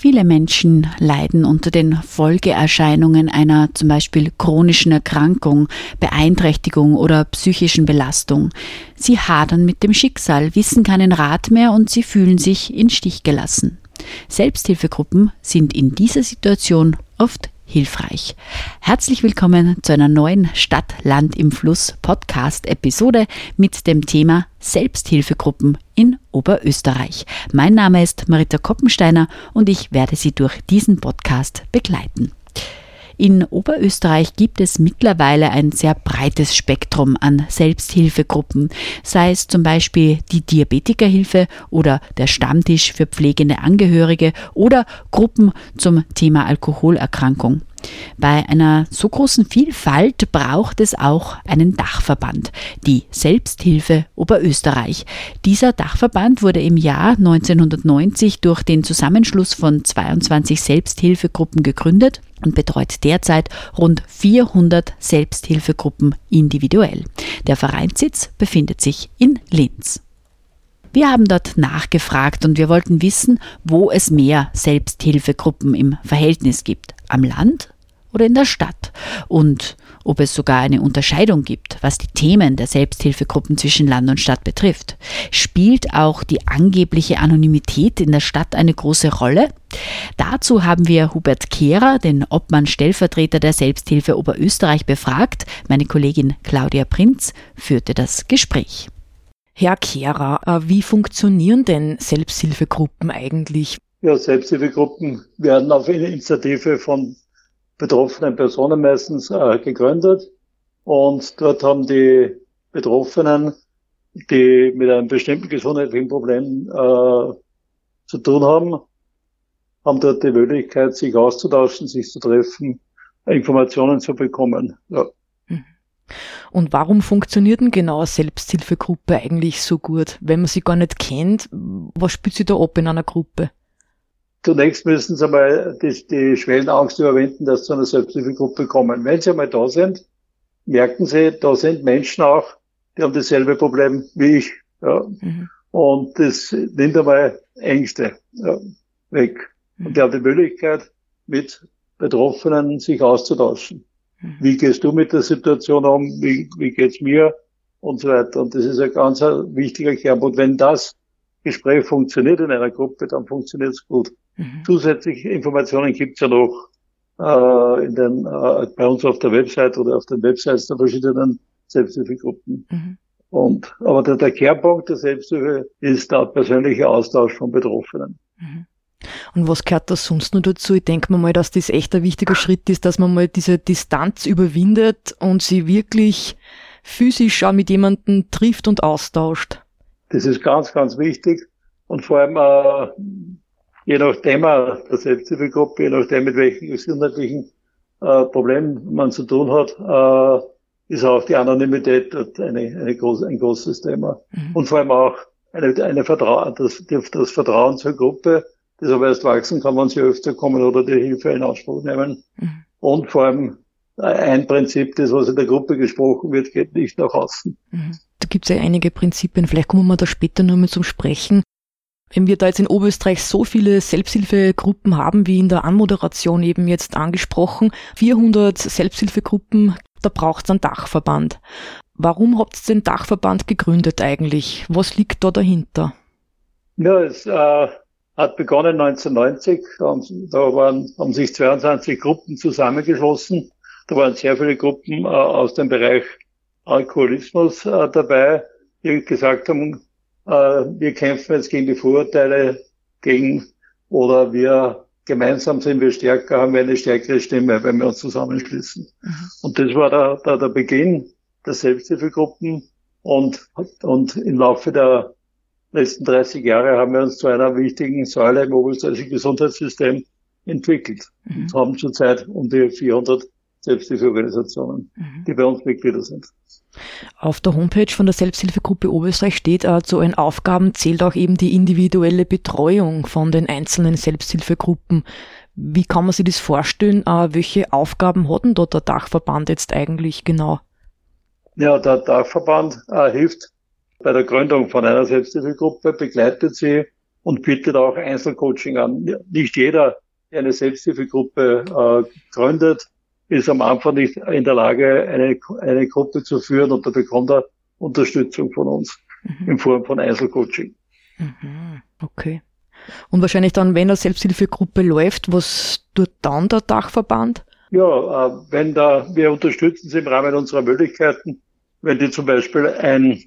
Viele Menschen leiden unter den Folgeerscheinungen einer zum Beispiel chronischen Erkrankung, Beeinträchtigung oder psychischen Belastung. Sie hadern mit dem Schicksal, wissen keinen Rat mehr und sie fühlen sich in Stich gelassen. Selbsthilfegruppen sind in dieser Situation oft hilfreich. Herzlich willkommen zu einer neuen Stadt, Land im Fluss Podcast-Episode mit dem Thema Selbsthilfegruppen in Oberösterreich. Mein Name ist Marita Koppensteiner und ich werde Sie durch diesen Podcast begleiten. In Oberösterreich gibt es mittlerweile ein sehr breites Spektrum an Selbsthilfegruppen, sei es zum Beispiel die Diabetikerhilfe oder der Stammtisch für pflegende Angehörige oder Gruppen zum Thema Alkoholerkrankung. Bei einer so großen Vielfalt braucht es auch einen Dachverband, die Selbsthilfe Oberösterreich. Dieser Dachverband wurde im Jahr 1990 durch den Zusammenschluss von 22 Selbsthilfegruppen gegründet und betreut derzeit rund 400 Selbsthilfegruppen individuell. Der Vereinssitz befindet sich in Linz. Wir haben dort nachgefragt und wir wollten wissen, wo es mehr Selbsthilfegruppen im Verhältnis gibt. Am Land oder in der Stadt? Und ob es sogar eine Unterscheidung gibt, was die Themen der Selbsthilfegruppen zwischen Land und Stadt betrifft. Spielt auch die angebliche Anonymität in der Stadt eine große Rolle? Dazu haben wir Hubert Kehrer, den Obmann Stellvertreter der Selbsthilfe Oberösterreich, befragt. Meine Kollegin Claudia Prinz führte das Gespräch. Herr Kehrer, äh, wie funktionieren denn Selbsthilfegruppen eigentlich? Ja, Selbsthilfegruppen werden auf Initiative von betroffenen Personen meistens äh, gegründet und dort haben die Betroffenen, die mit einem bestimmten gesundheitlichen Problem äh, zu tun haben, haben dort die Möglichkeit, sich auszutauschen, sich zu treffen, Informationen zu bekommen. Ja. Und warum funktioniert denn genau eine Selbsthilfegruppe eigentlich so gut? Wenn man sie gar nicht kennt, was spielt sie da ab in einer Gruppe? Zunächst müssen Sie einmal die, die Schwellenangst überwinden, dass Sie zu einer Selbsthilfegruppe kommen. Wenn Sie einmal da sind, merken Sie, da sind Menschen auch, die haben dasselbe Problem wie ich. Ja. Mhm. Und das nimmt einmal Ängste ja, weg. Mhm. Und die haben die Möglichkeit, mit Betroffenen sich auszutauschen. Mhm. Wie gehst du mit der Situation um? Wie, wie geht's mir? Und so weiter. Und das ist ein ganz wichtiger Kernpunkt. Wenn das Gespräch funktioniert in einer Gruppe, dann funktioniert es gut. Mhm. Zusätzliche Informationen gibt's ja noch äh, in den, äh, bei uns auf der Website oder auf den Websites der verschiedenen Selbsthilfegruppen. Mhm. Und, aber der, der Kernpunkt der Selbsthilfe ist der persönliche Austausch von Betroffenen. Mhm. Und was gehört da sonst noch dazu? Ich denke mir mal, dass das echt ein wichtiger Schritt ist, dass man mal diese Distanz überwindet und sie wirklich physisch auch mit jemandem trifft und austauscht. Das ist ganz, ganz wichtig. Und vor allem, äh, je nach Thema der Selbsthilfegruppe, je nachdem, mit welchen gesundheitlichen äh, Problemen man zu tun hat, äh, ist auch die Anonymität dort eine, eine groß, ein großes Thema. Mhm. Und vor allem auch eine, eine Vertrauen, das, das Vertrauen zur Gruppe, das aber erst wachsen kann, wenn sie öfter kommen oder die Hilfe in Anspruch nehmen. Mhm. Und vor allem ein Prinzip, das, was in der Gruppe gesprochen wird, geht nicht nach außen. Mhm. Gibt es ja einige Prinzipien, vielleicht kommen wir da später noch mal zum Sprechen. Wenn wir da jetzt in Oberösterreich so viele Selbsthilfegruppen haben, wie in der Anmoderation eben jetzt angesprochen, 400 Selbsthilfegruppen, da braucht es einen Dachverband. Warum habt ihr den Dachverband gegründet eigentlich? Was liegt da dahinter? Ja, es äh, hat begonnen 1990. Da waren, haben sich 22 Gruppen zusammengeschlossen. Da waren sehr viele Gruppen äh, aus dem Bereich Alkoholismus äh, dabei, die gesagt haben, äh, wir kämpfen jetzt gegen die Vorurteile, gegen oder wir gemeinsam sind wir stärker, haben wir eine stärkere Stimme, wenn wir uns zusammenschließen. Mhm. Und das war der, der, der Beginn der Selbsthilfegruppen und, und im Laufe der letzten 30 Jahre haben wir uns zu einer wichtigen Säule im oberösterreichischen Gesundheitssystem entwickelt mhm. und haben zurzeit um die 400 Selbsthilfeorganisationen, mhm. die bei uns Mitglieder sind. Auf der Homepage von der Selbsthilfegruppe Oberösterreich steht, äh, zu ihren Aufgaben zählt auch eben die individuelle Betreuung von den einzelnen Selbsthilfegruppen. Wie kann man sich das vorstellen? Äh, welche Aufgaben hat denn dort der Dachverband jetzt eigentlich genau? Ja, der Dachverband äh, hilft bei der Gründung von einer Selbsthilfegruppe, begleitet sie und bietet auch Einzelcoaching an. Nicht jeder, der eine Selbsthilfegruppe äh, gründet, ist am Anfang nicht in der Lage, eine, eine Gruppe zu führen und da bekommt er Unterstützung von uns mhm. in Form von Einzelcoaching. Mhm. Okay. Und wahrscheinlich dann, wenn eine Selbsthilfegruppe läuft, was tut dann der Dachverband? Ja, äh, wenn da, wir unterstützen sie im Rahmen unserer Möglichkeiten, wenn die zum Beispiel ein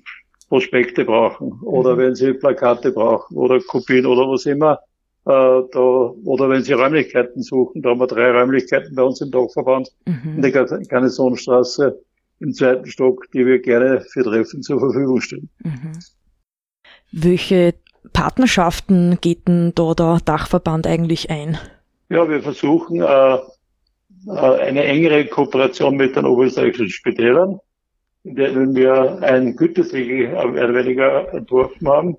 Prospekte brauchen oder mhm. wenn sie Plakate brauchen oder Kopien oder was immer, da, oder wenn sie Räumlichkeiten suchen, da haben wir drei Räumlichkeiten bei uns im Dachverband mhm. in der Garnisonstraße im zweiten Stock, die wir gerne für Treffen zur Verfügung stellen. Mhm. Welche Partnerschaften geht denn da der Dachverband eigentlich ein? Ja, wir versuchen äh, äh eine engere Kooperation mit den oberösterreichischen Spitälern, in denen wir ein Gütesiegel mehr weniger entworfen haben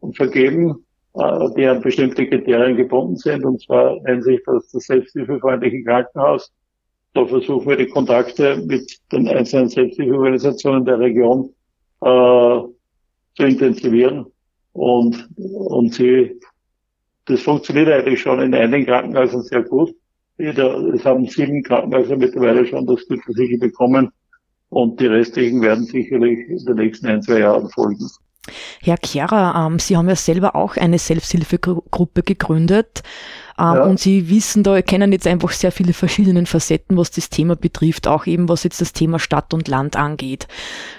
und vergeben, äh, die an bestimmte Kriterien gebunden sind. Und zwar nennt sich das das selbsthilfefreundliche Krankenhaus. Da versuchen wir die Kontakte mit den einzelnen Selbsthilfeorganisationen der Region äh, zu intensivieren und, und sie, das funktioniert eigentlich schon in einigen Krankenhäusern sehr gut. Es haben sieben Krankenhäuser mittlerweile schon das Gütesiegel bekommen und die restlichen werden sicherlich in den nächsten ein, zwei Jahren folgen. Herr Kehrer, ähm, Sie haben ja selber auch eine Selbsthilfegruppe gegründet ähm, ja. und Sie wissen da, kennen jetzt einfach sehr viele verschiedene Facetten, was das Thema betrifft, auch eben was jetzt das Thema Stadt und Land angeht.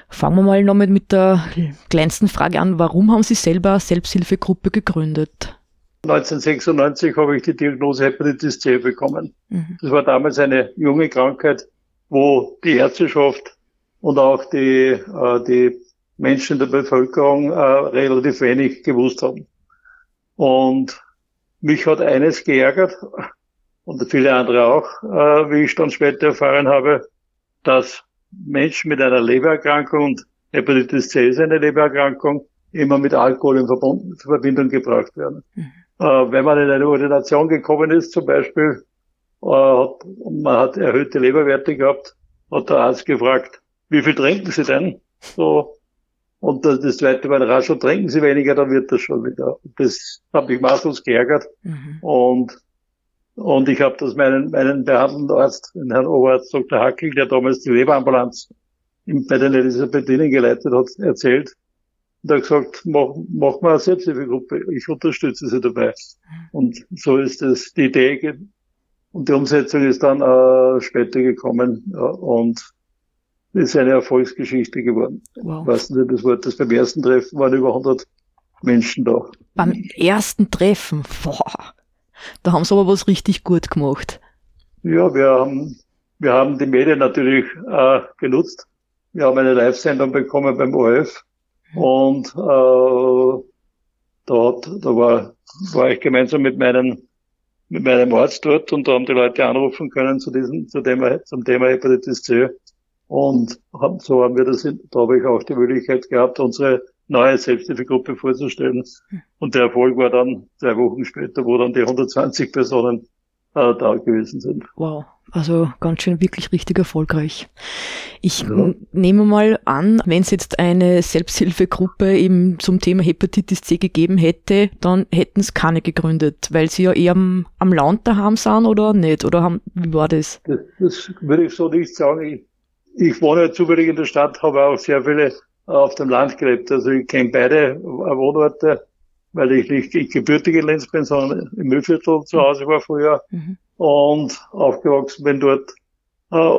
Fangen wir mal noch mit, mit der kleinsten Frage an. Warum haben Sie selber eine Selbsthilfegruppe gegründet? 1996 habe ich die Diagnose Hepatitis C bekommen. Mhm. Das war damals eine junge Krankheit, wo die Ärzteschaft und auch die, äh, die Menschen in der Bevölkerung äh, relativ wenig gewusst haben. Und mich hat eines geärgert und viele andere auch, äh, wie ich dann später erfahren habe, dass Menschen mit einer Lebererkrankung und Hepatitis C ist eine Lebererkrankung, immer mit Alkohol in Verbindung gebracht werden. Mhm. Äh, wenn man in eine Ordination gekommen ist, zum Beispiel, äh, hat, man hat erhöhte Leberwerte gehabt, hat der Arzt gefragt, wie viel trinken Sie denn? So, und das, das zweite war, rasch schon trinken Sie weniger, dann wird das schon wieder. Das hat mich maßlos geärgert. Mhm. Und, und ich habe das meinen, meinen behandelnden Arzt, den Herrn Oberarzt Dr. Hackel, der damals die Leberambulanz bei den Elisabethinen geleitet hat, erzählt. Und er hat gesagt, mach, mach mal eine Selbsthilfegruppe, ich unterstütze Sie dabei. Mhm. Und so ist das die Idee. Und die Umsetzung ist dann äh, später gekommen. Ja, und ist eine Erfolgsgeschichte geworden. Wow. Weißt du das Wort? Das beim ersten Treffen waren über 100 Menschen da. Beim ersten Treffen? Boah. Da haben sie aber was richtig gut gemacht. Ja, wir haben, wir haben die Medien natürlich äh, genutzt. Wir haben eine Live-Sendung bekommen beim ORF und äh, dort, da war, war ich gemeinsam mit meinen mit meinem Arzt dort und da haben die Leute anrufen können zu diesem, zu dem, zum Thema Hepatitis C. Und so haben wir das, da habe ich auch die Möglichkeit gehabt, unsere neue Selbsthilfegruppe vorzustellen. Und der Erfolg war dann zwei Wochen später, wo dann die 120 Personen äh, da gewesen sind. Wow, also ganz schön wirklich richtig erfolgreich. Ich ja. nehme mal an, wenn es jetzt eine Selbsthilfegruppe eben zum Thema Hepatitis C gegeben hätte, dann hätten es keine gegründet, weil sie ja eher am, am Land daheim sind oder nicht? Oder haben, wie war das? Das, das würde ich so nicht sagen. Ich ich wohne zufällig in der Stadt, habe auch sehr viele auf dem Land gelebt. Also ich kenne beide Wohnorte, weil ich nicht ich gebürtige Linz bin, sondern im Müllviertel zu Hause war früher mhm. und aufgewachsen bin dort. Äh,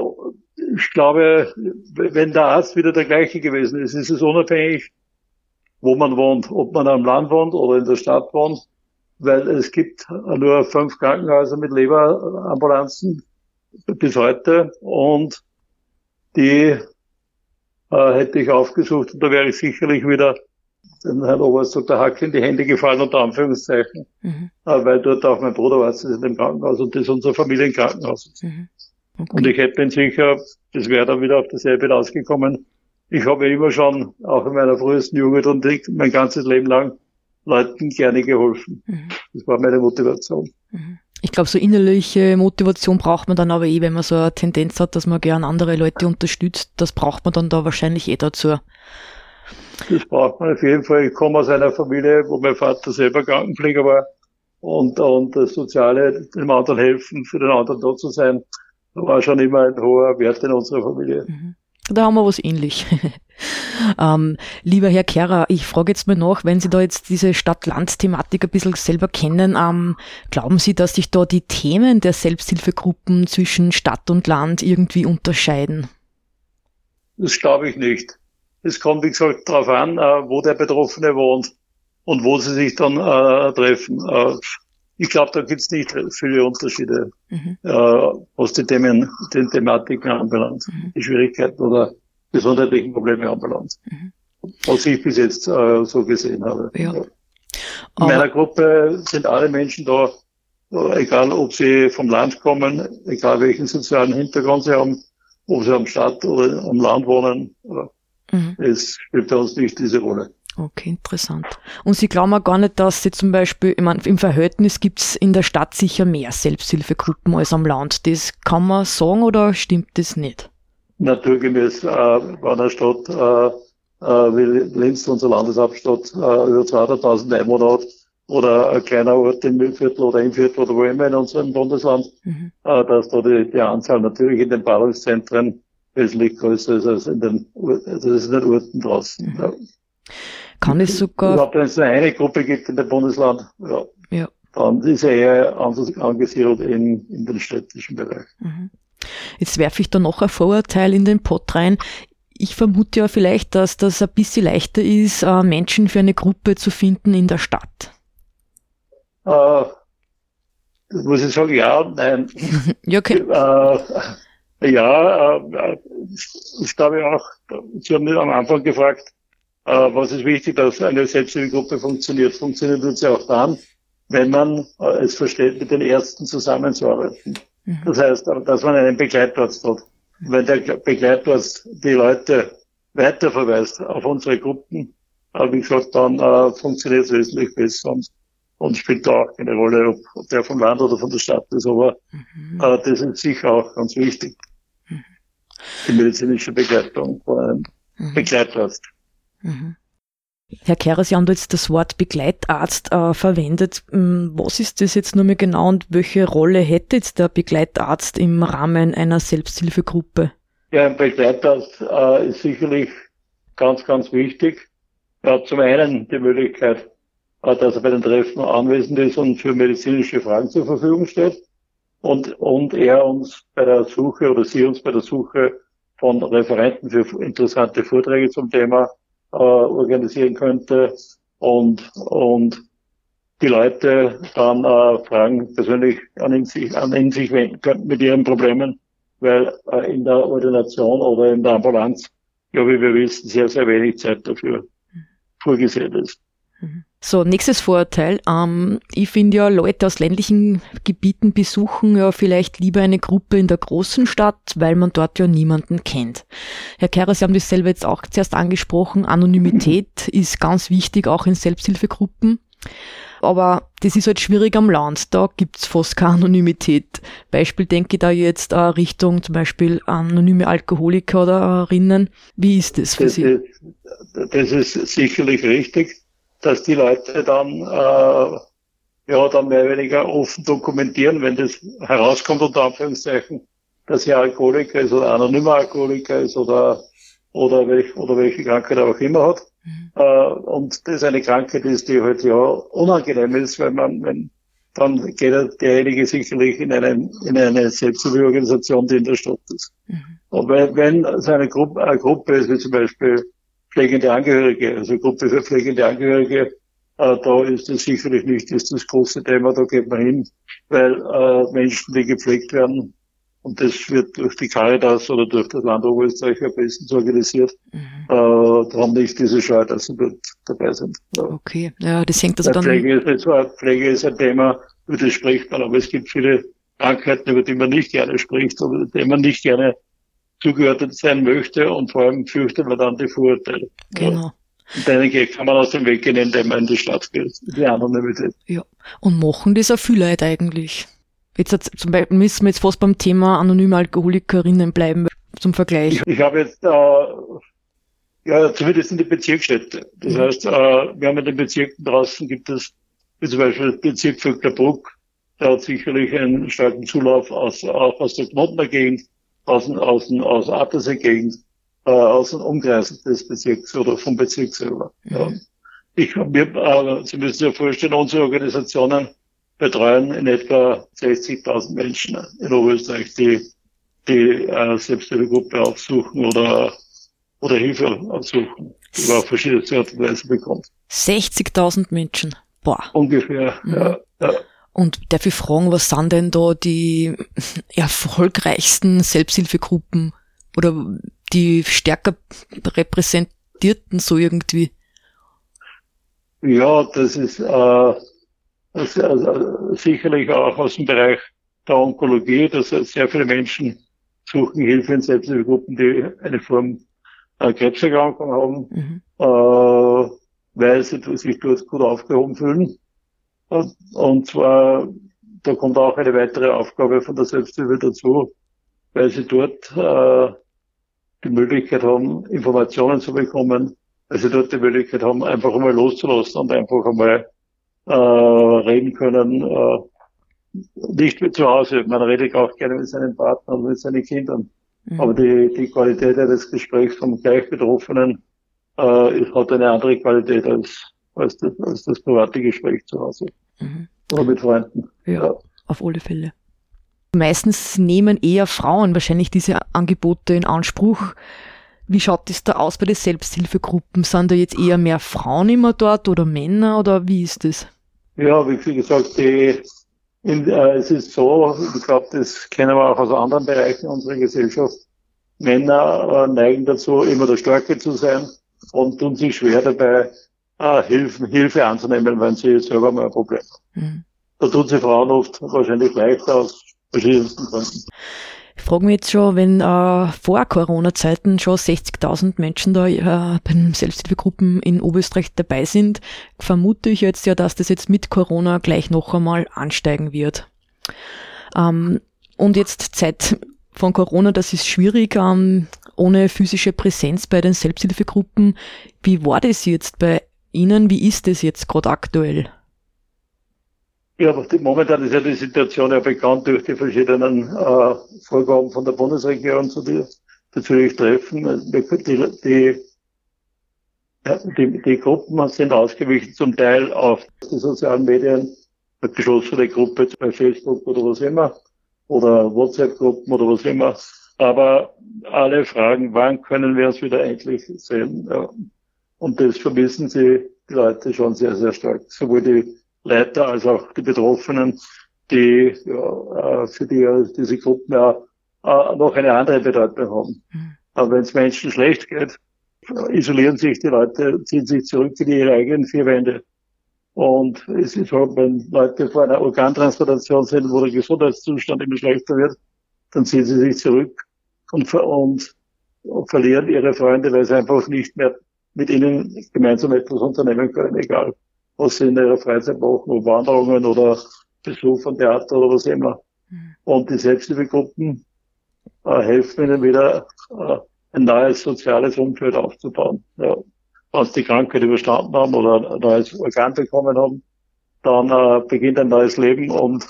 ich glaube, wenn der Arzt wieder der gleiche gewesen ist, ist es unabhängig, wo man wohnt, ob man am Land wohnt oder in der Stadt wohnt, weil es gibt nur fünf Krankenhäuser mit Leberambulanzen bis heute und die äh, hätte ich aufgesucht und da wäre ich sicherlich wieder den Herrn Oberst Dr. Hack in die Hände gefallen, unter Anführungszeichen, mhm. Äh, weil dort auch mein Bruder Arzt ist in dem Krankenhaus und das ist unser Familienkrankenhaus. Mhm. Okay. Und ich hätte bin sicher, das wäre dann wieder auf dasselbe rausgekommen. Ich habe immer schon, auch in meiner frühesten Jugend und mein ganzes Leben lang, Leuten gerne geholfen. Mhm. Das war meine Motivation. Ich glaube, so innerliche Motivation braucht man dann aber eh, wenn man so eine Tendenz hat, dass man gern andere Leute unterstützt. Das braucht man dann da wahrscheinlich eh dazu. Das braucht man auf jeden Fall. Ich komme aus einer Familie, wo mein Vater selber Krankenpfleger war und, und das Soziale, dem anderen helfen, für den anderen da zu sein, war schon immer ein hoher Wert in unserer Familie. Mhm. Da haben wir was ähnlich. ähm, lieber Herr Kehrer, ich frage jetzt mal nach, wenn Sie da jetzt diese Stadt-Land-Thematik ein bisschen selber kennen, ähm, glauben Sie, dass sich da die Themen der Selbsthilfegruppen zwischen Stadt und Land irgendwie unterscheiden? Das glaube ich nicht. Es kommt, wie gesagt, darauf an, äh, wo der Betroffene wohnt und wo sie sich dann äh, treffen. Ich glaube, da gibt es nicht viele Unterschiede, mhm. äh, was die Themen, die Thematiken anbelangt, mhm. die Schwierigkeiten oder gesundheitlichen Probleme anbelangt. Mhm. Was ich bis jetzt äh, so gesehen habe. Ja. In meiner Gruppe sind alle Menschen da, äh, egal ob sie vom Land kommen, egal welchen sozialen Hintergrund sie haben, ob sie am Stadt oder am Land wohnen. Mhm. Es spielt bei uns nicht diese Rolle. Okay, interessant. Und Sie glauben auch gar nicht, dass Sie zum Beispiel, ich meine, im Verhältnis gibt es in der Stadt sicher mehr Selbsthilfegruppen als am Land. Das kann man sagen oder stimmt das nicht? Naturgemäß äh, war eine Stadt äh, äh, wie Linz, unsere Landeshauptstadt, äh, über 200.000 Einwohner hat oder ein kleiner Ort im Müllviertel oder im Viertel oder wo immer in unserem Bundesland, mhm. äh, dass da die, die Anzahl natürlich in den Ballungszentren wesentlich größer ist als in den, also in den Orten draußen. Mhm. Ja. Kann es sogar. Überhaupt, wenn es nur eine Gruppe gibt in dem Bundesland, ja, ja. dann ist er eher angesiedelt in, in den städtischen Bereich. Mhm. Jetzt werfe ich da noch ein Vorurteil in den Pott rein. Ich vermute ja vielleicht, dass das ein bisschen leichter ist, äh, Menschen für eine Gruppe zu finden in der Stadt. Äh, muss ich sagen, ja und nein. ja, okay. Äh, ja, äh, ich glaube auch, Sie haben mich am Anfang gefragt, äh, was ist wichtig, dass eine Selbsthilfegruppe funktioniert? Funktioniert tut sie auch dann, wenn man äh, es versteht, mit den Ärzten zusammenzuarbeiten. Mhm. Das heißt, dass man einen Begleitarzt hat. Wenn der Begleitarzt die Leute weiterverweist auf unsere Gruppen, äh, wie gesagt, dann äh, funktioniert es wesentlich besser und, und spielt da auch keine Rolle, ob, der vom Land oder von der Stadt ist. Aber mhm. äh, das ist sicher auch ganz wichtig. Mhm. Die medizinische Begleitung von einem mhm. Begleitarzt. Mhm. Herr Kehrer, Sie haben jetzt das Wort Begleitarzt äh, verwendet. Hm, was ist das jetzt nur mehr genau und welche Rolle hätte jetzt der Begleitarzt im Rahmen einer Selbsthilfegruppe? Ja, ein Begleitarzt äh, ist sicherlich ganz, ganz wichtig. Er hat zum einen die Möglichkeit, äh, dass er bei den Treffen anwesend ist und für medizinische Fragen zur Verfügung steht. Und, und er uns bei der Suche oder sie uns bei der Suche von Referenten für interessante Vorträge zum Thema äh, organisieren könnte und, und die Leute dann äh, Fragen persönlich an ihn, sich, an ihn sich wenden könnten mit ihren Problemen, weil äh, in der Ordination oder in der Ambulanz, ja, wie wir wissen, sehr, sehr wenig Zeit dafür vorgesehen ist. Mhm. So, nächstes Vorurteil. Ähm, ich finde ja, Leute aus ländlichen Gebieten besuchen ja vielleicht lieber eine Gruppe in der großen Stadt, weil man dort ja niemanden kennt. Herr Kehrer, Sie haben das selber jetzt auch zuerst angesprochen. Anonymität ist ganz wichtig, auch in Selbsthilfegruppen. Aber das ist halt schwierig am Land. Da gibt's fast keine Anonymität. Beispiel denke ich da jetzt äh, Richtung zum Beispiel anonyme Alkoholiker oder Rinnen. Wie ist das für das Sie? Ist, das ist sicherlich richtig dass die Leute dann äh, ja dann mehr oder weniger offen dokumentieren, wenn das herauskommt unter Anführungszeichen, dass er Alkoholiker ist oder anonymer Alkoholiker ist oder oder welch, oder welche Krankheit er auch immer hat. Mhm. Äh, und das ist eine Krankheit, ist, die halt ja unangenehm ist, wenn man, wenn dann geht derjenige sicherlich in, einen, in eine Selbsthilfeorganisation, die in der Stadt ist. Mhm. Und wenn, wenn so eine Gruppe, eine Gruppe ist, wie zum Beispiel pflegende Angehörige, also Gruppe für pflegende Angehörige, äh, da ist es sicherlich nicht ist das große Thema, da geht man hin, weil äh, Menschen, die gepflegt werden, Und das wird durch die Caritas oder durch das Land Oberösterreich am besten organisiert. Mhm. Äh, da haben nicht diese Scheu, dass sie dort dabei sind. Ja. Okay, ja, das hängt also dann... Pflege ist, Pflege ist ein Thema, über das spricht man, aber es gibt viele Krankheiten, über die man nicht gerne spricht oder denen man nicht gerne zugehört sein möchte und vor allem fürchtet man dann die Vorurteile. Genau. Und denen kann man aus dem Weg gehen, indem man in die Stadt geht. Die Anonymität. Ja. Und machen das auch viele Leute eigentlich. Jetzt zum Beispiel müssen wir jetzt fast beim Thema anonyme Alkoholikerinnen bleiben, zum Vergleich. Ich, ich habe jetzt, äh, ja, zumindest in die Bezirksstädte. Das mhm. heißt, äh, wir haben in den Bezirken draußen gibt es, wie zum Beispiel Bezirk Vöcklerbruck, der hat sicherlich einen starken Zulauf aus, auch aus der Knotener Gegend, aus, aus, aus der Attersee Gegend, äh, aus dem Umkreis des Bezirks oder vom Bezirk selber. Mhm. Ja. Ich, mir, äh, Sie müssen sich vorstellen, unsere Organisationen betreuen in etwa 60.000 Menschen in Oberösterreich, die die äh, Selbsthilfegruppe aufsuchen oder, oder Hilfe aufsuchen, die man auf verschiedene Art und Weise bekommt. 60.000 Menschen? Boah. Ungefähr, mhm. ja, ja. Und darf ich fragen, was sind denn da die erfolgreichsten Selbsthilfegruppen oder die stärker repräsentierten so irgendwie? Ja, das ist äh, das, also, sicherlich auch aus dem Bereich der Onkologie, dass sehr viele Menschen suchen Hilfe in Selbsthilfegruppen, die eine Form äh, Krebserkrankung haben, mhm. äh, weil sie sich dort gut aufgehoben fühlen. Und, zwar, da kommt auch eine weitere Aufgabe von der Selbsthilfe dazu, weil sie dort äh, die Möglichkeit haben, Informationen zu bekommen, weil sie dort die Möglichkeit haben, einfach einmal loszulassen und einfach einmal äh, reden können, äh, nicht mit zu Hause. Man redet auch gerne mit seinen Partnern und mit seinen Kindern. Mhm. Aber die, die Qualität eines Gesprächs vom Gleichbetroffenen äh, hat eine andere Qualität als, als, das, als das private Gespräch zu Hause. Mhm. Oder mit Freunden. Ja, ja, auf alle Fälle. Meistens nehmen eher Frauen wahrscheinlich diese Angebote in Anspruch. Wie schaut es da aus bei den Selbsthilfegruppen? Sind da jetzt eher mehr Frauen immer dort oder Männer oder wie ist das? Ja, wie gesagt, die, in, äh, es ist so, ich glaube, das kennen wir auch aus anderen Bereichen unserer Gesellschaft. Männer äh, neigen dazu, immer der Starke zu sein und tun sich schwer dabei, äh, Hilfe, Hilfe anzunehmen, wenn sie selber mal ein Problem haben. Mhm. Da tun sie Frauen oft wahrscheinlich leichter aus verschiedensten Gründen. Ich frage mich jetzt schon, wenn äh, vor Corona-Zeiten schon 60.000 Menschen da äh, bei den Selbsthilfegruppen in Oberösterreich dabei sind, vermute ich jetzt ja, dass das jetzt mit Corona gleich noch einmal ansteigen wird. Ähm, und jetzt Zeit von Corona, das ist schwierig, ähm, ohne physische Präsenz bei den Selbsthilfegruppen. Wie war das jetzt bei Ihnen? Wie ist das jetzt gerade aktuell? Ja, momentan ist ja die Situation ja bekannt durch die verschiedenen äh, Vorgaben von der Bundesregierung, zu die natürlich treffen. Die, die, die, die Gruppen sind ausgewichen zum Teil auf die sozialen Medien, eine geschlossene Gruppe bei Facebook oder was immer, oder WhatsApp-Gruppen oder was immer. Aber alle fragen, wann können wir uns wieder endlich sehen? Und das vermissen sie die Leute schon sehr, sehr stark. Sowohl die Leiter als auch die Betroffenen, die ja, äh, für die diese Gruppen ja äh, noch eine andere Bedeutung haben. Mhm. Aber wenn es Menschen schlecht geht, isolieren sich die Leute, ziehen sich zurück in ihre eigenen vier Wände. Und es ist so, wenn Leute vor einer Organtransplantation sind, wo der Gesundheitszustand immer schlechter wird, dann ziehen sie sich zurück und, und, und verlieren ihre Freunde, weil sie einfach nicht mehr mit ihnen gemeinsam etwas unternehmen können, egal was sie in ihrer Freizeit machen, ob Wanderungen oder Besuch von Theater oder was immer. Mhm. Und die Selbsthilfegruppen äh, helfen ihnen wieder, äh, ein neues soziales Umfeld aufzubauen. Ja. Wenn sie die Krankheit überstanden haben oder ein neues Organ bekommen haben, dann äh, beginnt ein neues Leben und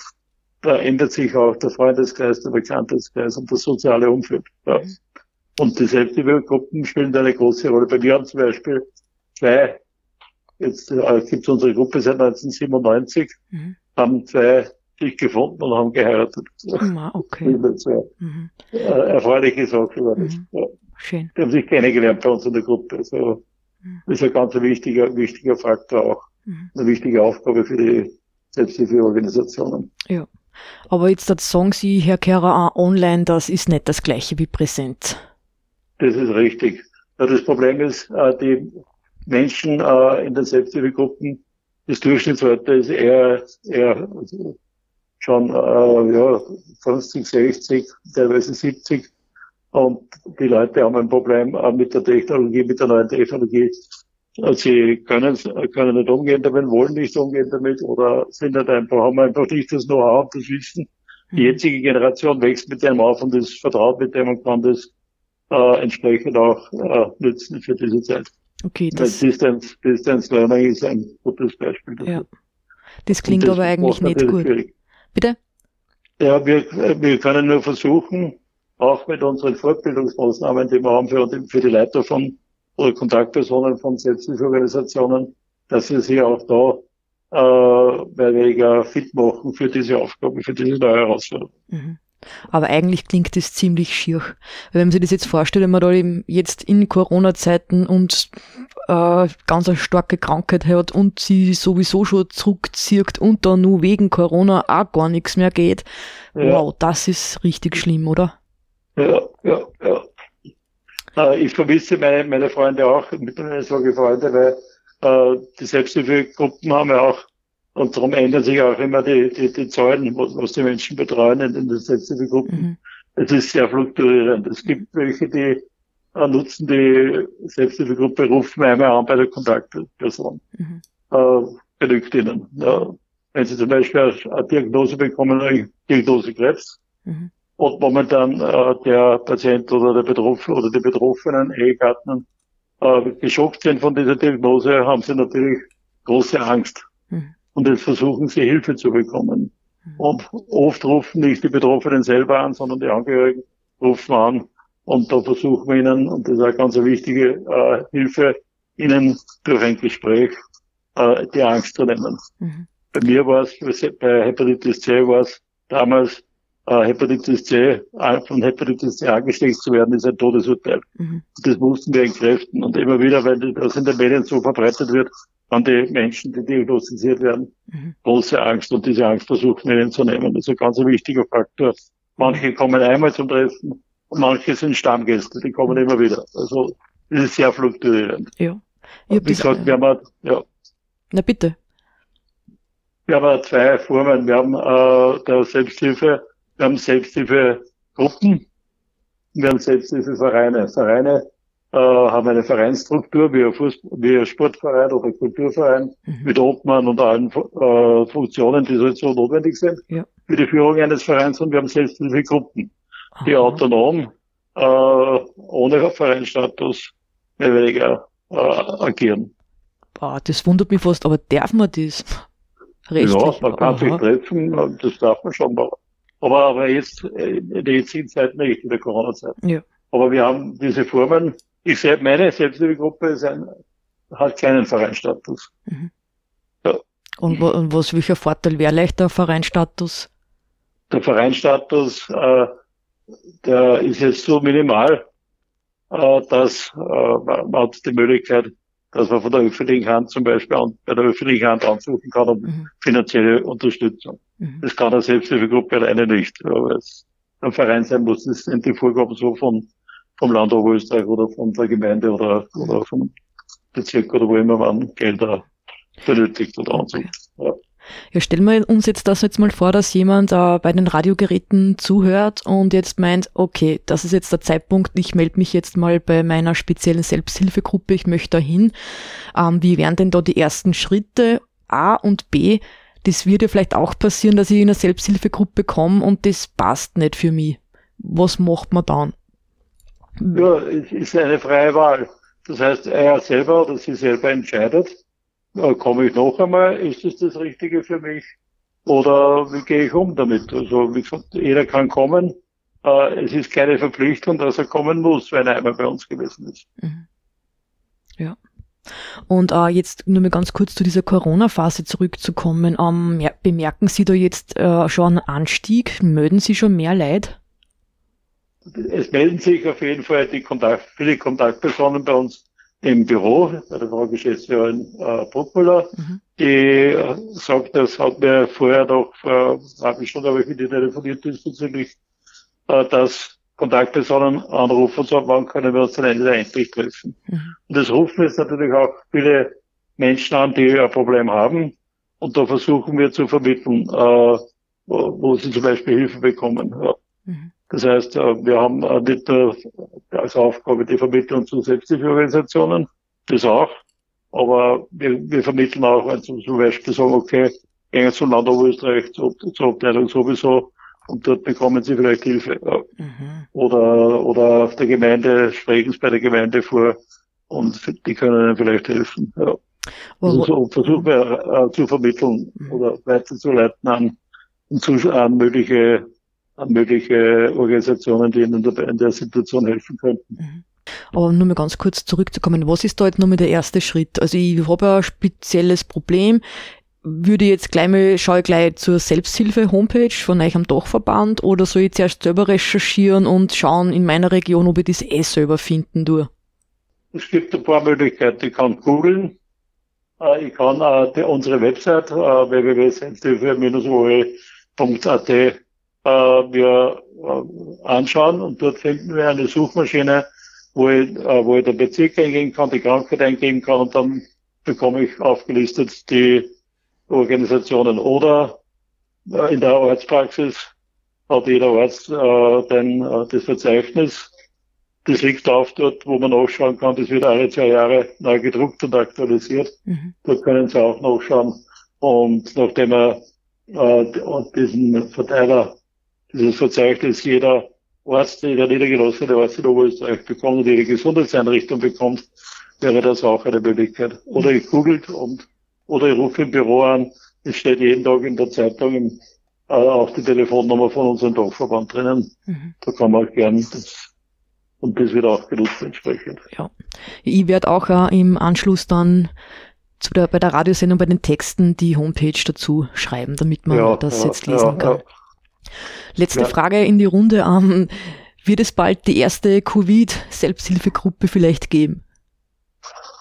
da ändert sich auch der Freundeskreis, der Bekannteskreis und das soziale Umfeld. Ja. Mhm. Und die Selbsthilfegruppen spielen eine große Rolle. Bei mir haben zum Beispiel zwei Jetzt äh, gibt es unsere Gruppe seit 1997, mhm. haben zwei sich gefunden und haben geheiratet. Okay. Mhm. äh, erfreuliche Sache war das. Mhm. Ja. Schön. Die haben sich kennengelernt bei uns in der Gruppe. Also, mhm. Das ist ein ganz wichtiger, wichtiger Faktor auch. Mhm. Eine wichtige Aufgabe für die Selbsthilfeorganisationen. Ja. Aber jetzt das sagen Sie, Herr Kehrer, online, das ist nicht das gleiche wie Präsenz. Das ist richtig. Das Problem ist, äh, die Menschen äh, in den Selbsthilfegruppen, das Durchschnittsalter ist eher, eher schon äh, ja, 50, 60, teilweise 70. Und die Leute haben ein Problem mit der Technologie, mit der neuen Technologie. Sie können, können nicht umgehen damit, wollen nicht umgehen damit oder sind halt einfach, haben einfach nicht das Know-how und das Wissen. Die mhm. jetzige Generation wächst mit dem auf und ist vertraut mit dem und kann das äh, entsprechend auch äh, nützen für diese Zeit. Okay, das Distance, Distance Learning ist ein gutes Beispiel dafür. Ja. Das klingt das aber eigentlich nicht gut. Schwierig. Bitte? Ja, wir, wir können nur versuchen, auch mit unseren Fortbildungsmaßnahmen, die wir haben für, für die Leiter von oder Kontaktpersonen von Selbsthilfeorganisationen, dass wir sie auch da äh, mehr weniger fit machen für diese Aufgabe, für diese neue Herausforderung. Mhm. Aber eigentlich klingt das ziemlich schier. Wenn man sich das jetzt vorstellt, wenn man da eben jetzt in Corona-Zeiten und äh, ganz eine starke Krankheit hat und sie sowieso schon zurückzieht und dann nur wegen Corona auch gar nichts mehr geht. Ja. Wow, das ist richtig schlimm, oder? Ja, ja, ja. Äh, ich vermisse meine, meine Freunde auch, mit denen ich sage Freunde, weil äh, die Selbsthilfegruppen haben ja auch, und darum ändern sich auch immer die, die, die Zahlen, was die Menschen betreuen in den Selbsthilfegruppen. Mhm. Es ist sehr fluktuierend. Es gibt welche, die äh, nutzen die Selbsthilfegruppe, rufen einmal an bei der Kontaktperson. Mhm. Äh, genügt ihnen. Ja. Wenn sie zum Beispiel eine Diagnose bekommen, eine Diagnose Krebs, mhm und momentan äh, der Patient oder der Betroffene oder die Betroffenen Ehegatten äh, geschockt sind von dieser Diagnose, haben sie natürlich große Angst. Mhm. Und jetzt versuchen sie Hilfe zu bekommen. Mhm. Und oft rufen nicht die Betroffenen selber an, sondern die Angehörigen rufen an. Und da versuchen wir ihnen, und das ist eine ganz wichtige äh, Hilfe, ihnen durch ein Gespräch äh, die Angst zu nehmen. Mhm. Bei mir war es, bei Hepatitis C war es damals äh, Hepatitis C, von Hepatitis C angesteckt zu werden, ist ein Todesurteil. Mhm. Das mussten wir entkräften. Und immer wieder, weil das in den Medien so verbreitet wird, an die Menschen, die diagnostiziert werden, mhm. große Angst. Und diese Angst versuchen ihnen zu nehmen. Das ist ein ganz wichtiger Faktor. Manche kommen einmal zum Treffen und manche sind Stammgäste, die kommen immer wieder. Also, das ist sehr fluktuierend. Ja. Wie gesagt, wir haben, ja. Na bitte. Wir haben zwei Formen. Wir haben äh, der Selbsthilfe wir haben Selbsthilfegruppen, wir haben Selbsthilfevereine. Vereine äh, haben eine Vereinsstruktur wie ein, Fuß wie ein Sportverein oder ein Kulturverein mhm. mit Obmann und allen äh, Funktionen, die so notwendig sind ja. für die Führung eines Vereins. Und wir haben Selbsthilfegruppen, die autonom, äh, ohne Vereinsstatus mehr oder weniger äh, agieren. Boah, das wundert mich fast, aber darf man das? Rechtlich? Ja, man kann Aha. sich treffen, das darf man schon mal. Aber, aber jetzt, äh, in der jetzigen Zeit nicht, in der Corona-Zeit. Ja. Aber wir haben diese Formen. Ich selbst, meine Selbsthilfegruppe ist ein, hat keinen Vereinstatus. Mhm. Ja. Und, wo, und was, welcher Vorteil wäre leicht der Vereinstatus? Der Vereinstatus, äh, der ist jetzt so minimal, äh, dass äh, man hat die Möglichkeit, dass man von der öffentlichen Hand zum Beispiel an, bei der öffentlichen Hand ansuchen kann um mhm. finanzielle Unterstützung. Mhm. Das kann eine Selbsthilfegruppe alleine nicht. Aber es ein Verein sein muss, das sind die Vorgaben so von, vom Land Oberösterreich oder von der Gemeinde oder, oder vom Bezirk oder wo immer man Gelder benötigt oder ansucht. Ja. Ja, stellen wir uns jetzt das jetzt mal vor, dass jemand äh, bei den Radiogeräten zuhört und jetzt meint, okay, das ist jetzt der Zeitpunkt, ich melde mich jetzt mal bei meiner speziellen Selbsthilfegruppe, ich möchte dahin. Ähm, wie wären denn da die ersten Schritte? A und B, das wird ja vielleicht auch passieren, dass ich in eine Selbsthilfegruppe komme und das passt nicht für mich. Was macht man dann? Ja, es ist eine freie Wahl. Das heißt, er selber oder sie selber entscheidet, äh, komme ich noch einmal, ist es das Richtige für mich? Oder wie gehe ich um damit? Also jeder kann kommen. Äh, es ist keine Verpflichtung, dass er kommen muss, wenn er einmal bei uns gewesen ist. Mhm. Ja. Und äh, jetzt nur mal ganz kurz zu dieser Corona-Phase zurückzukommen. Ähm, ja, bemerken Sie da jetzt äh, schon einen Anstieg? Melden Sie schon mehr Leid? Es melden sich auf jeden Fall die Kontakt, viele Kontaktpersonen bei uns im Büro bei der Frau Geschäftsführerin äh, Bruckmüller, mhm. die äh, sagt, das hat mir vorher noch vor einer Stunde habe ich mit ihr telefoniert diesbezüglich, äh, dass Kontaktpersonen anrufen und sagen, wann können wir uns dann endlich treffen. Mhm. Und das rufen jetzt natürlich auch viele Menschen an, die ein Problem haben. Und da versuchen wir zu vermitteln, äh, wo, wo sie zum Beispiel Hilfe bekommen. Ja. Das heißt, äh, wir haben nicht nur als Aufgabe die Vermittlung zu Selbsthilfeorganisationen, das auch, aber wir, wir vermitteln auch, wenn zum Beispiel sagen, okay, gehen zum Land Oberösterreich, zur, zur Abteilung sowieso, und dort bekommen sie vielleicht Hilfe. Mhm. Oder, oder auf der Gemeinde, sprechen sie bei der Gemeinde vor und die können ihnen vielleicht helfen. Ja. Also so versuchen wir äh, zu vermitteln mhm. oder weiterzuleiten an, an mögliche mögliche Organisationen, die ihnen dabei in der Situation helfen könnten. Mhm. Aber nur mal ganz kurz zurückzukommen, was ist da jetzt nochmal der erste Schritt? Also ich habe ein spezielles Problem, würde jetzt gleich mal, schaue ich gleich zur Selbsthilfe-Homepage von euch am Dachverband oder soll ich zuerst selber recherchieren und schauen in meiner Region, ob ich das eh selber finden tue? Es gibt ein paar Möglichkeiten. Ich kann googeln, äh, ich kann äh, unsere Website äh, www.selbsthilfe-oe.at mir anschauen und dort finden wir eine Suchmaschine, wo ich, wo ich den Bezirk eingeben kann, die Krankheit eingeben kann und dann bekomme ich aufgelistet die Organisationen oder in der Arztpraxis hat jeder Arzt äh, dann äh, das Verzeichnis. Das liegt auf dort, wo man nachschauen kann. Das wird alle zwei Jahre neu gedruckt und aktualisiert. Mhm. Dort können Sie auch nachschauen. Und nachdem er äh, diesen Verteiler, dieses Verzeichnis jeder Arzt, jeder niedergelassene Arzt in Oberösterreich bekommt und jede Gesundheitseinrichtung bekommt, wäre das auch eine Möglichkeit. Oder ich googelt und oder ich rufe im Büro an. Es steht jeden Tag in der Zeitung im, äh, auch die Telefonnummer von unserem Dachverband drinnen. Mhm. Da kann man auch gern das und das wird auch genutzt entsprechend. Ja. Ich werde auch äh, im Anschluss dann zu der, bei der Radiosendung bei den Texten die Homepage dazu schreiben, damit man ja, das ja, jetzt lesen ja, kann. Letzte Frage in die Runde. Ähm, wird es bald die erste Covid-Selbsthilfegruppe vielleicht geben?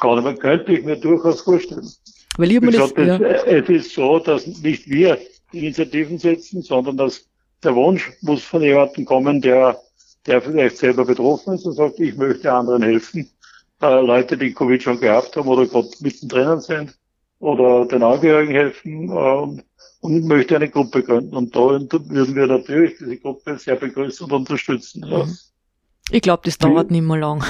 Nicht mehr könnte ich mir durchaus vorstellen. Weil ich mir das, ja. Es ist so, dass nicht wir Initiativen setzen, sondern dass der Wunsch muss von jemandem kommen, der, der vielleicht selber betroffen ist und sagt, ich möchte anderen helfen. Äh, Leute, die Covid schon gehabt haben oder gerade mittendrin sind oder den Angehörigen helfen äh, und möchte eine Gruppe gründen. Und da würden wir natürlich diese Gruppe sehr begrüßen und unterstützen. Ja. Mhm. Ich glaube, das dauert nicht mehr lang.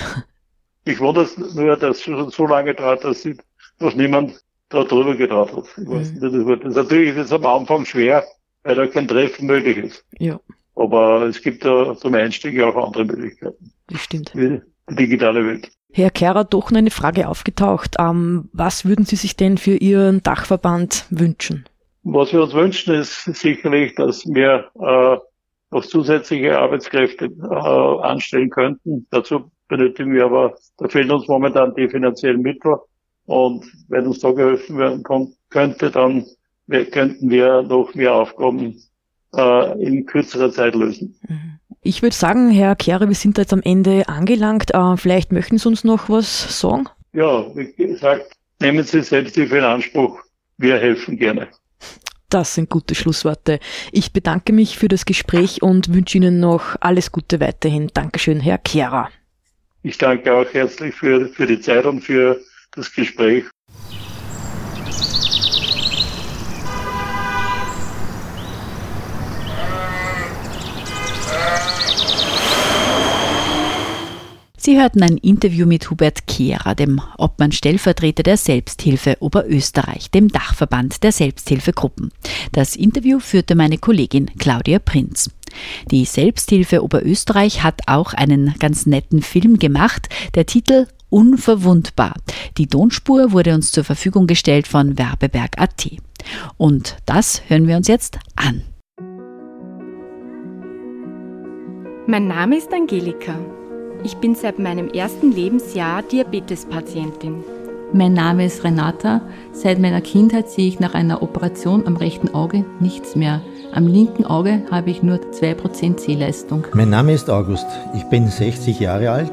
Ich wundere nur, dass es schon so lange dauert, dass sich noch niemand da drüber gedacht hat. Ich weiß mhm. nicht, das ist natürlich ist es am Anfang schwer, weil da kein Treffen möglich ist. Ja. Aber es gibt da zum Einstieg auch andere Möglichkeiten. Das stimmt. Wie die digitale Welt. Herr Kehrer, doch noch eine Frage aufgetaucht. Ähm, was würden Sie sich denn für Ihren Dachverband wünschen? Was wir uns wünschen, ist sicherlich, dass wir äh, noch zusätzliche Arbeitskräfte äh, anstellen könnten. Dazu benötigen wir aber, da fehlen uns momentan die finanziellen Mittel. Und wenn uns da geholfen werden könnte, dann könnten wir noch mehr Aufgaben äh, in kürzerer Zeit lösen. Mhm. Ich würde sagen, Herr Kehre, wir sind jetzt am Ende angelangt. Äh, vielleicht möchten Sie uns noch was sagen? Ja, wie gesagt, nehmen Sie Selbsthilfe in Anspruch. Wir helfen gerne. Das sind gute Schlussworte. Ich bedanke mich für das Gespräch und wünsche Ihnen noch alles Gute weiterhin. Dankeschön, Herr Kehrer. Ich danke auch herzlich für, für die Zeit und für das Gespräch. Sie hörten ein Interview mit Hubert Kehrer, dem Obmann-Stellvertreter der Selbsthilfe Oberösterreich, dem Dachverband der Selbsthilfegruppen. Das Interview führte meine Kollegin Claudia Prinz. Die Selbsthilfe Oberösterreich hat auch einen ganz netten Film gemacht. Der Titel unverwundbar. Die Tonspur wurde uns zur Verfügung gestellt von Werbeberg.at. Und das hören wir uns jetzt an. Mein Name ist Angelika. Ich bin seit meinem ersten Lebensjahr Diabetespatientin. Mein Name ist Renata. Seit meiner Kindheit sehe ich nach einer Operation am rechten Auge nichts mehr. Am linken Auge habe ich nur 2% Sehleistung. Mein Name ist August. Ich bin 60 Jahre alt.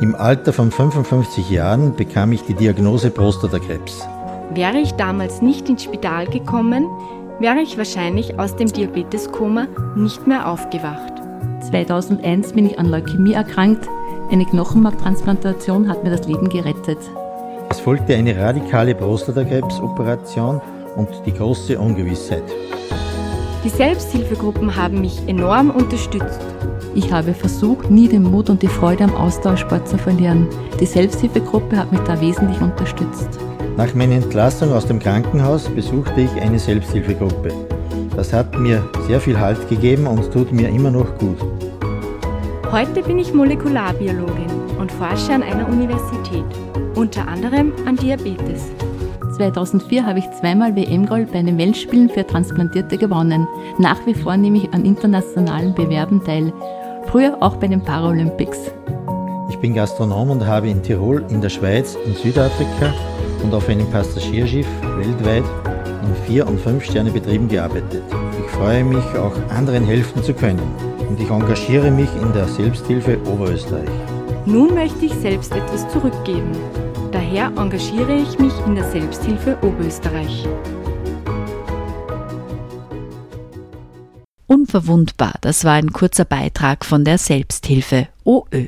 Im Alter von 55 Jahren bekam ich die Diagnose Prostatakrebs. Wäre ich damals nicht ins Spital gekommen, wäre ich wahrscheinlich aus dem Diabeteskoma nicht mehr aufgewacht. 2001 bin ich an Leukämie erkrankt. Eine Knochenmarktransplantation hat mir das Leben gerettet. Es folgte eine radikale Prostatakrebsoperation und die große Ungewissheit. Die Selbsthilfegruppen haben mich enorm unterstützt. Ich habe versucht, nie den Mut und die Freude am Austauschsport zu verlieren. Die Selbsthilfegruppe hat mich da wesentlich unterstützt. Nach meiner Entlassung aus dem Krankenhaus besuchte ich eine Selbsthilfegruppe. Das hat mir sehr viel Halt gegeben und tut mir immer noch gut. Heute bin ich Molekularbiologin und forsche an einer Universität, unter anderem an Diabetes. 2004 habe ich zweimal WM-Gold bei den Weltspielen für Transplantierte gewonnen. Nach wie vor nehme ich an internationalen Bewerben teil. Früher auch bei den Paralympics. Ich bin Gastronom und habe in Tirol, in der Schweiz, in Südafrika und auf einem Passagierschiff weltweit in Vier- und Fünf-Sterne-Betrieben gearbeitet. Ich freue mich, auch anderen helfen zu können und ich engagiere mich in der Selbsthilfe Oberösterreich. Nun möchte ich selbst etwas zurückgeben. Daher engagiere ich mich in der Selbsthilfe Oberösterreich. Unverwundbar, das war ein kurzer Beitrag von der Selbsthilfe OÖ.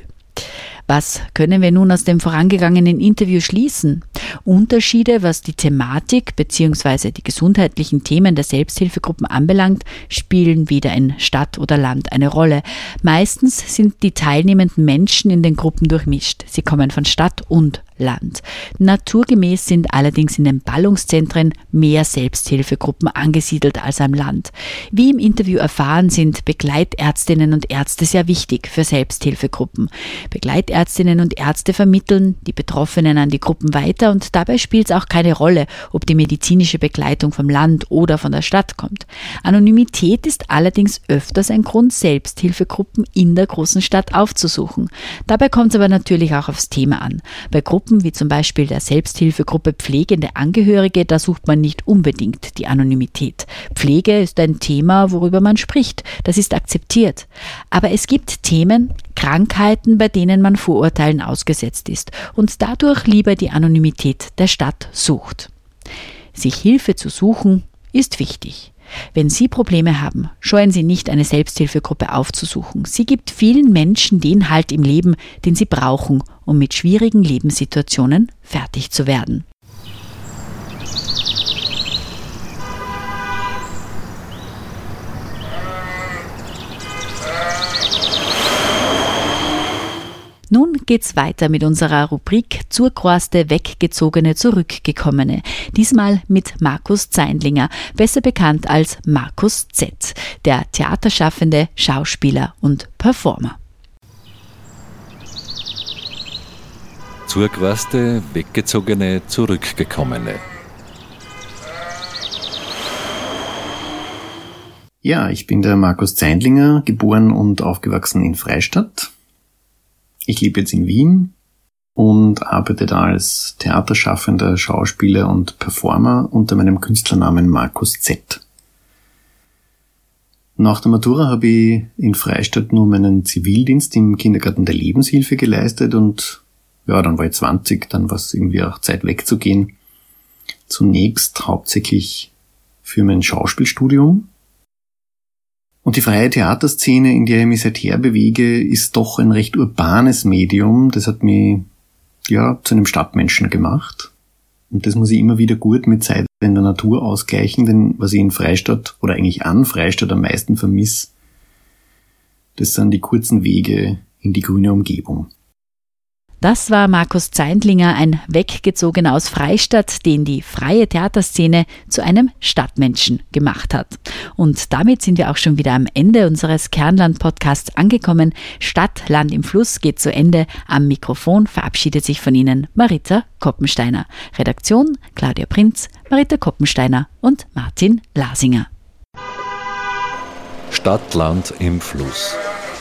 Was können wir nun aus dem vorangegangenen Interview schließen? Unterschiede, was die Thematik bzw. die gesundheitlichen Themen der Selbsthilfegruppen anbelangt, spielen weder in Stadt oder Land eine Rolle. Meistens sind die teilnehmenden Menschen in den Gruppen durchmischt. Sie kommen von Stadt und Land. Naturgemäß sind allerdings in den Ballungszentren mehr Selbsthilfegruppen angesiedelt als am Land. Wie im Interview erfahren, sind Begleitärztinnen und Ärzte sehr wichtig für Selbsthilfegruppen. Begleitärztinnen und Ärzte vermitteln die Betroffenen an die Gruppen weiter und dabei spielt es auch keine Rolle, ob die medizinische Begleitung vom Land oder von der Stadt kommt. Anonymität ist allerdings öfters ein Grund, Selbsthilfegruppen in der großen Stadt aufzusuchen. Dabei kommt es aber natürlich auch aufs Thema an. Bei Gruppen Gruppen wie zum Beispiel der Selbsthilfegruppe Pflegende Angehörige, da sucht man nicht unbedingt die Anonymität. Pflege ist ein Thema, worüber man spricht. Das ist akzeptiert. Aber es gibt Themen, Krankheiten, bei denen man Vorurteilen ausgesetzt ist und dadurch lieber die Anonymität der Stadt sucht. Sich Hilfe zu suchen, ist wichtig. Wenn Sie Probleme haben, scheuen Sie nicht, eine Selbsthilfegruppe aufzusuchen. Sie gibt vielen Menschen den Halt im Leben, den sie brauchen, um mit schwierigen Lebenssituationen fertig zu werden. Nun geht's weiter mit unserer Rubrik Zurquaste Weggezogene Zurückgekommene. Diesmal mit Markus Zeindlinger, besser bekannt als Markus Z, der Theaterschaffende, Schauspieler und Performer. Zurquaste Weggezogene Zurückgekommene. Ja, ich bin der Markus Zeindlinger, geboren und aufgewachsen in Freistadt ich lebe jetzt in Wien und arbeite da als Theaterschaffender, Schauspieler und Performer unter meinem Künstlernamen Markus Z. Nach der Matura habe ich in Freistadt nur meinen Zivildienst im Kindergarten der Lebenshilfe geleistet und ja, dann war ich 20, dann war es irgendwie auch Zeit wegzugehen. Zunächst hauptsächlich für mein Schauspielstudium, und die freie Theaterszene, in der ich mich seither bewege, ist doch ein recht urbanes Medium. Das hat mich ja zu einem Stadtmenschen gemacht. Und das muss ich immer wieder gut mit Zeit in der Natur ausgleichen, denn was ich in Freistadt oder eigentlich an Freistadt am meisten vermisse, das sind die kurzen Wege in die grüne Umgebung. Das war Markus Zeindlinger, ein Weggezogener aus Freistadt, den die freie Theaterszene zu einem Stadtmenschen gemacht hat. Und damit sind wir auch schon wieder am Ende unseres Kernland-Podcasts angekommen. Stadt, Land im Fluss geht zu Ende. Am Mikrofon verabschiedet sich von Ihnen Marita Koppensteiner. Redaktion Claudia Prinz, Marita Koppensteiner und Martin Lasinger. Stadt, Land im Fluss.